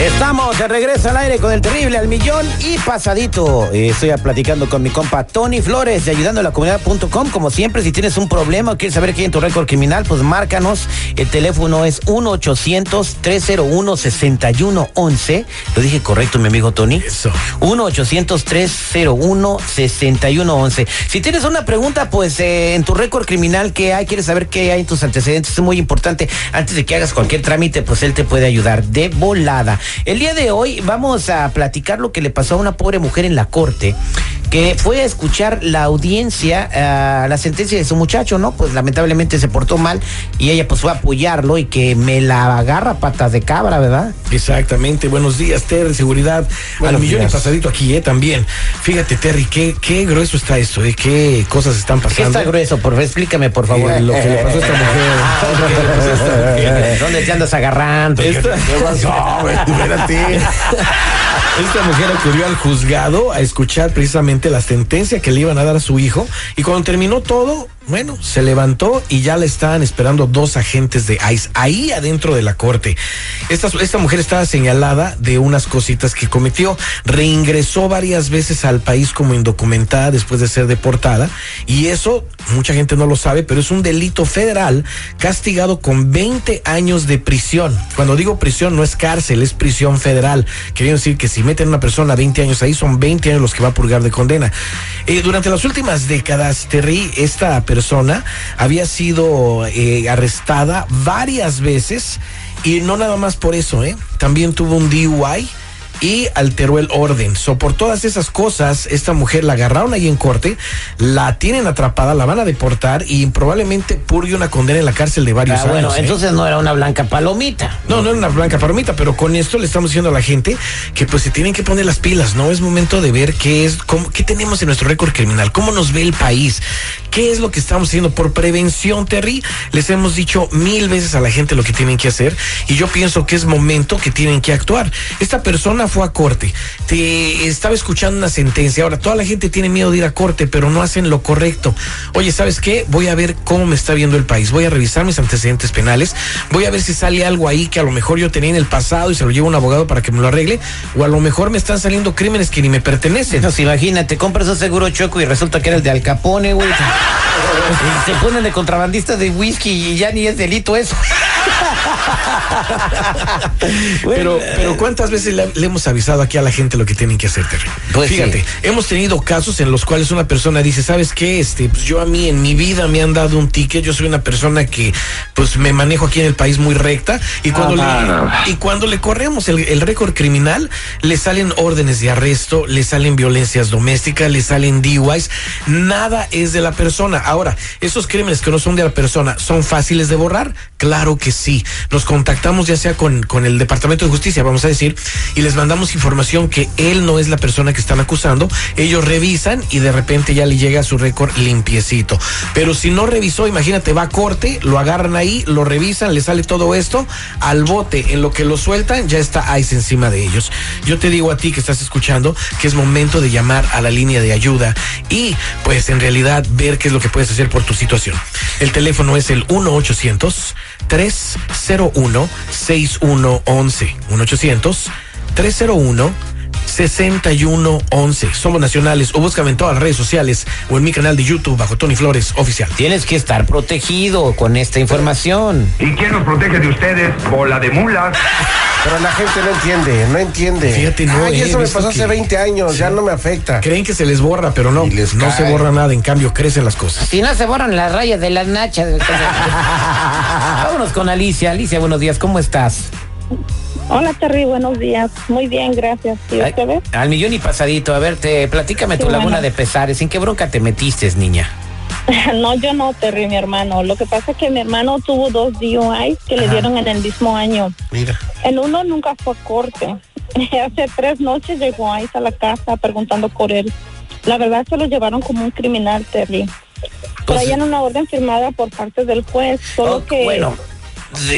Estamos de regreso al aire con el terrible al millón y pasadito. Eh, estoy platicando con mi compa Tony Flores de ayudando a la comunidad.com. Como siempre, si tienes un problema o quieres saber qué hay en tu récord criminal, pues márcanos. El teléfono es 1-800-301-6111. Lo dije correcto, mi amigo Tony. Eso. 1-800-301-6111. Si tienes una pregunta, pues eh, en tu récord criminal, ¿qué hay? ¿Quieres saber qué hay en tus antecedentes? Es muy importante. Antes de que hagas cualquier trámite, pues él te puede ayudar de volada. El día de hoy vamos a platicar lo que le pasó a una pobre mujer en la corte que fue a escuchar la audiencia, uh, la sentencia de su muchacho, ¿no? Pues lamentablemente se portó mal y ella pues fue a apoyarlo y que me la agarra patas de cabra, ¿verdad? Exactamente. Buenos días, Terry, seguridad. Buenos Al millón y pasadito aquí, ¿eh? También. Fíjate, Terry, qué, qué grueso está esto, ¿eh? Qué cosas están ¿Qué pasando. está grueso? Por favor, explícame, por favor. Eh, lo que le pasó a esta mujer. ¿Dónde te andas agarrando? Esta- ¿Qué pasó, güey? Espérate. Esta mujer acudió al juzgado a escuchar precisamente la sentencia que le iban a dar a su hijo y cuando terminó todo, bueno, se levantó y ya le estaban esperando dos agentes de ICE ahí adentro de la corte. Esta, esta mujer estaba señalada de unas cositas que cometió, reingresó varias veces al país como indocumentada después de ser deportada y eso mucha gente no lo sabe, pero es un delito federal castigado con 20 años de prisión. Cuando digo prisión no es cárcel, es prisión federal. Quería decir que si meten a una persona 20 años ahí, son 20 años los que va a purgar de condena. Eh, durante las últimas décadas, Terry, esta persona había sido eh, arrestada varias veces y no nada más por eso, ¿eh? También tuvo un DUI y alteró el orden. So, por todas esas cosas, esta mujer la agarraron ahí en corte, la tienen atrapada, la van a deportar y probablemente purgue una condena en la cárcel de varios Ah, bueno, años. ¿eh? entonces no era una blanca palomita. No, no era una blanca palomita, pero con esto le estamos diciendo a la gente que pues se tienen que poner las pilas, ¿no? Es momento de ver qué es, cómo, qué tenemos en nuestro récord criminal, cómo nos ve el país, qué es lo que estamos haciendo por prevención, Terry. Les hemos dicho mil veces a la gente lo que tienen que hacer y yo pienso que es momento que tienen que actuar. Esta persona fue a corte, te estaba escuchando una sentencia, ahora toda la gente tiene miedo de ir a corte, pero no hacen lo correcto. Oye, ¿sabes qué? Voy a ver cómo me está viendo el país, voy a revisar mis antecedentes penales, voy a ver si sale algo ahí que a lo mejor yo tenía en el pasado y se lo llevo a un abogado para que me lo arregle, o a lo mejor me están saliendo crímenes que ni me pertenecen. No, imagínate, compras un seguro choco y resulta que era el de Al Capone, güey. Se ponen de contrabandistas de whisky y ya ni es delito eso. Pero, pero ¿cuántas veces le, le hemos avisado aquí a la gente lo que tienen que hacer, Terry? Pues Fíjate, sí. hemos tenido casos en los cuales una persona dice, ¿sabes qué? Este, pues yo a mí en mi vida me han dado un ticket, yo soy una persona que pues me manejo aquí en el país muy recta y cuando, le, y cuando le corremos el, el récord criminal, le salen órdenes de arresto, le salen violencias domésticas, le salen DUIs, nada es de la persona. Ahora, esos crímenes que no son de la persona, ¿son fáciles de borrar? Claro que sí. Nos contactamos ya sea con, con el Departamento de Justicia, vamos a decir, y les mandamos información que él no es la persona que están acusando. Ellos revisan y de repente ya le llega su récord limpiecito. Pero si no revisó, imagínate, va a corte, lo agarran ahí, lo revisan, le sale todo esto al bote. En lo que lo sueltan, ya está ICE encima de ellos. Yo te digo a ti que estás escuchando que es momento de llamar a la línea de ayuda y, pues, en realidad ver qué es lo que puedes hacer por tu situación. El teléfono es el 1 800 301 6111 1 800 301 6111 Somos nacionales o búscame en todas las redes sociales o en mi canal de YouTube bajo Tony Flores Oficial. Tienes que estar protegido con esta información. ¿Y quién nos protege de ustedes? Bola de mulas. Pero la gente no entiende, no entiende. Fíjate, no, Ay, eh, eso me pasó que- hace 20 años, ya no me afecta. Creen que se les borra, pero no, les no se borra nada, en cambio crecen las cosas. Si no se borran las rayas de las nachas. Vámonos con Alicia. Alicia, buenos días, ¿cómo estás? Hola, Terry, buenos días. Muy bien, gracias. ¿Y Ay, usted ve? al millón y pasadito. A ver, te, platícame tu laguna de pesares. ¿En qué bronca te metiste, niña? No, yo no, Terry, mi hermano. Lo que pasa es que mi hermano tuvo dos DUIs que le dieron en el mismo año. Mira. En uno nunca fue a corte. Hace tres noches llegó ahí a la casa preguntando por él. La verdad se lo llevaron como un criminal, Terry. Pues- Traían una orden firmada por parte del juez, solo Oh, que... Bueno,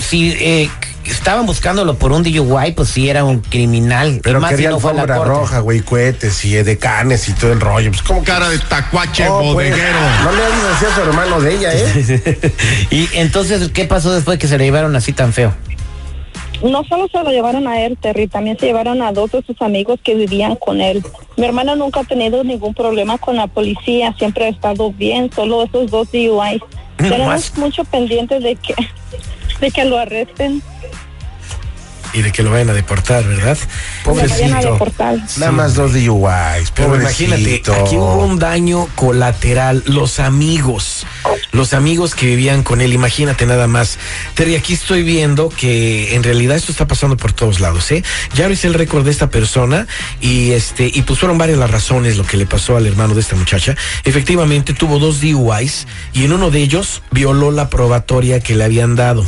si, eh, estaban buscándolo por un DUI, pues sí era un criminal. Pero Más si quería no fue a la roja, güey, cohetes y edecanes y todo el rollo. Pues, ¿cómo que- Cara de tacuache Oh, pues, bodeguero. no le hagas así a su hermano de ella, ¿eh? y entonces, ¿qué pasó después que se le llevaron así tan feo? No solo se lo llevaron a él, Terry, también se llevaron a dos de sus amigos que vivían con él. Mi hermana nunca ha tenido ningún problema con la policía, siempre ha estado bien, solo esos dos DUIs. Tenemos más. mucho pendiente de que, de que lo arresten, Y de que lo vayan a deportar, ¿verdad? Pobrecito. Nada más dos DUIs, Pero imagínate, aquí hubo un daño colateral. Los amigos, los amigos que vivían con él, imagínate nada más. Terry, aquí estoy viendo que en realidad esto está pasando por todos lados, ¿eh? Ya hice el récord de esta persona y este, y pues fueron varias las razones lo que le pasó al hermano de esta muchacha. Efectivamente, tuvo dos DUIs y en uno de ellos violó la probatoria que le habían dado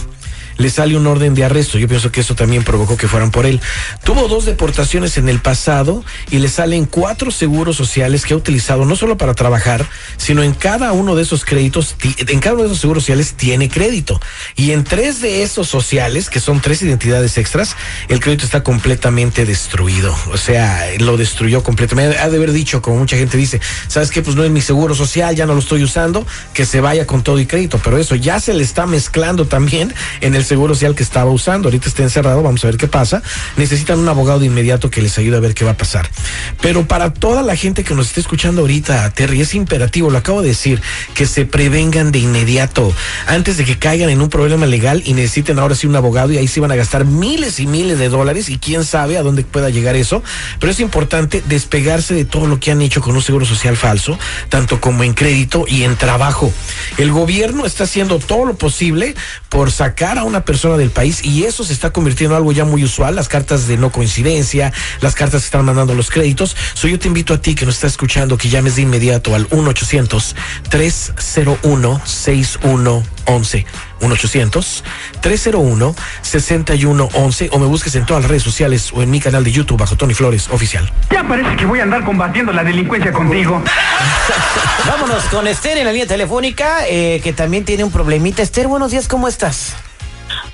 le sale un orden de arresto. Yo pienso que eso también provocó que fueran por él. Tuvo dos deportaciones en el pasado y le salen cuatro seguros sociales que ha utilizado no solo para trabajar, sino en cada uno de esos créditos, en cada uno de esos seguros sociales tiene crédito. Y en tres de esos sociales, que son tres identidades extras, el crédito está completamente destruido. O sea, lo destruyó completamente. Ha de haber dicho, como mucha gente dice, ¿sabes qué? Pues no es mi seguro social, ya no lo estoy usando, que se vaya con todo y crédito. Pero eso ya se le está mezclando también en el seguro social que estaba usando. Ahorita está encerrado, vamos a ver qué pasa. Necesitan un abogado de inmediato que les ayude a ver qué va a pasar. Pero para toda la gente que nos está escuchando ahorita, Terry, es imperativo, lo acabo de decir, que se prevengan de inmediato antes de que caigan en un problema legal y necesiten ahora sí un abogado y ahí sí van a gastar miles y miles de dólares y quién sabe a dónde pueda llegar eso. Pero es importante despegarse de todo lo que han hecho con un seguro social falso, tanto como en crédito y en trabajo. El gobierno está haciendo todo lo posible por sacar a una persona del país y eso se está convirtiendo en algo ya muy usual, las cartas de no coincidencia, las cartas que están mandando los créditos. So yo te invito a ti que nos está escuchando que llames de inmediato al 1 800 301 6111 1 800 301 6111 o me busques en todas las redes sociales o en mi canal de YouTube bajo Tony Flores oficial. Ya parece que voy a andar combatiendo la delincuencia contigo. Vámonos con Esther en la línea telefónica, eh, que también tiene un problemita. Esther, buenos días, ¿cómo estás?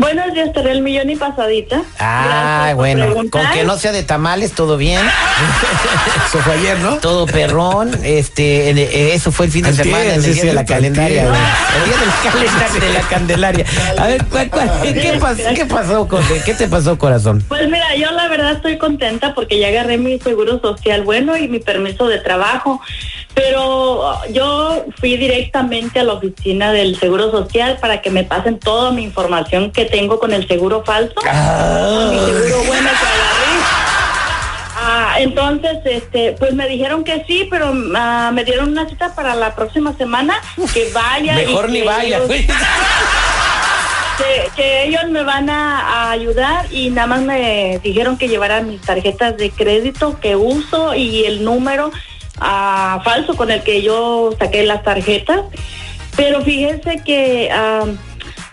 Buenos días, Terry, el millón y pasadita. Ah, bueno, preguntar. con que no sea de tamales, todo bien. Eso fue ayer, ¿no? Todo perrón, este, eh, eso fue el fin de Antier, semana, en sí el día de la calendaria. El día del calendario de la Candelaria. A ver, ¿cuál- cuál- qué, pas- qué pasó, qué te pasó, corazón? Pues mira, yo la verdad estoy contenta porque ya agarré mi seguro social bueno y mi permiso de trabajo, pero uh, yo fui directamente a la oficina del seguro social para que me pasen toda mi información que tengo con el seguro falso, Ah. mi seguro bueno. Ah, entonces, este, pues me dijeron que sí, pero ah, me dieron una cita para la próxima semana que vaya. y Mejor ni que vaya, ellos- que ellos me van a, a ayudar y nada más me dijeron que llevara mis tarjetas de crédito que uso y el número ah, falso con el que yo saqué las tarjetas. Pero fíjense que, ah,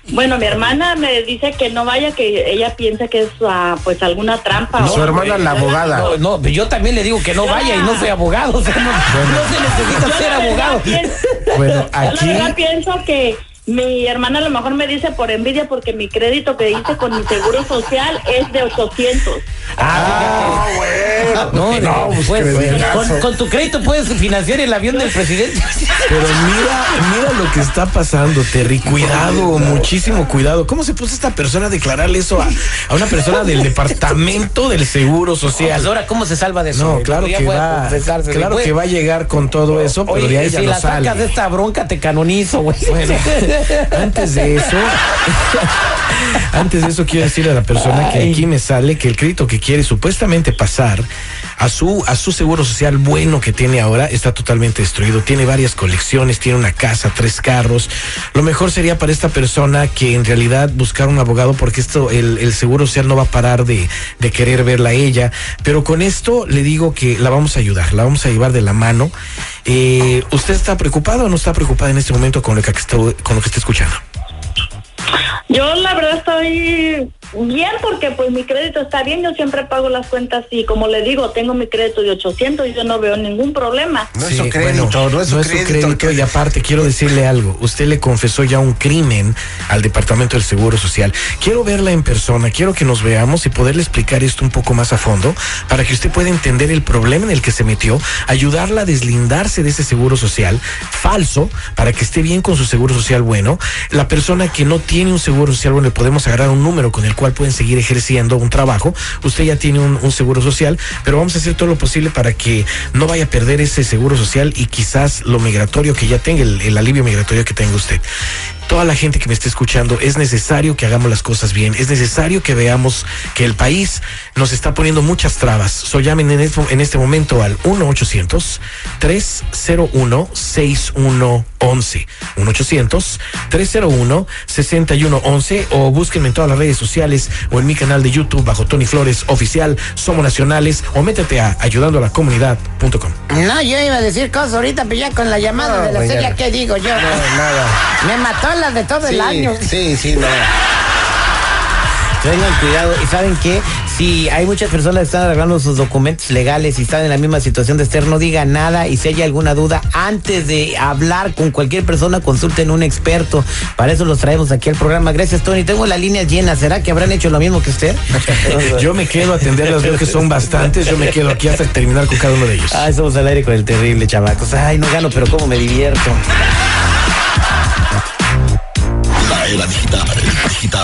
bueno, mi hermana me dice que no vaya, que ella piensa que es ah, pues alguna trampa. Su o- hermana, la abogada. No, no, yo también le digo que no vaya y no soy abogado, o sea, no, no se necesita Yo ser abogado. pienso- Bueno, yo aquí- la verdad pienso que mi hermana a lo mejor me dice por envidia porque mi crédito que hice con mi seguro social es de 800. Ah, bueno. No, no, pues, pues, con tu crédito puedes financiar el avión del presidente. Pero mira, mira lo que está pasando, Terry. Cuidado, muchísimo cuidado. ¿Cómo se puso esta persona a declararle eso a, a una persona del departamento del Seguro Pues Social? ahora, ¿cómo se salva de eso? No, claro que va, claro que va a llegar con todo eso, pero Oye, de ahí ya si no la sale. sacas de esta bronca, te canonizo, güey. Bueno, antes de eso, antes de eso quiero decirle a la persona que aquí me sale que el crédito que quiere supuestamente pasar a su a su seguro social bueno que tiene ahora está totalmente destruido. Tiene varias colecciones, tiene una casa, tres carros. Lo mejor sería para esta persona que en realidad buscar un abogado porque esto el, el seguro social no va a parar de, de querer verla a ella. Pero con esto le digo que la vamos a ayudar, la vamos a llevar de la mano. Eh, ¿Usted está preocupado o no está preocupada en este momento con lo que está, con lo que está escuchando? Yo la verdad estoy bien porque pues mi crédito está bien, yo siempre pago las cuentas y como le digo, tengo mi crédito de 800 y yo no veo ningún problema. No es Sí, su crédito, bueno, no es su crédito. y aparte quiero decirle algo, usted le confesó ya un crimen al Departamento del Seguro Social. Quiero verla en persona, quiero que nos veamos y poderle explicar esto un poco más a fondo para que usted pueda entender el problema en el que se metió, ayudarla a deslindarse de ese seguro social falso para que esté bien con su seguro social bueno. La persona que no tiene un seguro social bueno, le podemos agarrar un número con el cual pueden seguir ejerciendo un trabajo. Usted ya tiene un, seguro social, pero vamos a hacer todo lo posible para que no vaya a perder ese seguro social y quizás lo migratorio que ya tenga, el, alivio migratorio que tenga usted toda la gente que me esté escuchando, es necesario que hagamos las cosas bien, es necesario que veamos que el país nos está poniendo muchas trabas. So llamen en este, en este momento al 1-800-301-6111. 1-800-301-6111 o búsquenme en todas las redes sociales o en mi canal de YouTube bajo Tony Flores Oficial, Somos Nacionales o métete a ayudando a la comunidad.com. No, yo iba a decir cosas ahorita, pero ya con la llamada No, de la mañana. serie, ¿qué digo yo? No, nada. Me mató la de todo el año. sí, sí, no. Tengan cuidado. ¿Y saben qué? Si hay muchas personas que están arreglando sus documentos legales y están en la misma situación de Esther, no digan nada. Y si hay alguna duda, antes de hablar con cualquier persona, consulten un experto. Para eso los traemos aquí al programa. Gracias, Tony. Tengo las líneas llenas. ¿Será que habrán hecho lo mismo que usted? Yo me quedo a atenderlas, veo que son bastantes, yo me quedo aquí hasta terminar con cada uno de ellos. Ay, somos al aire con el terrible, chavacos. Ay, no gano, pero cómo me divierto. La era digital,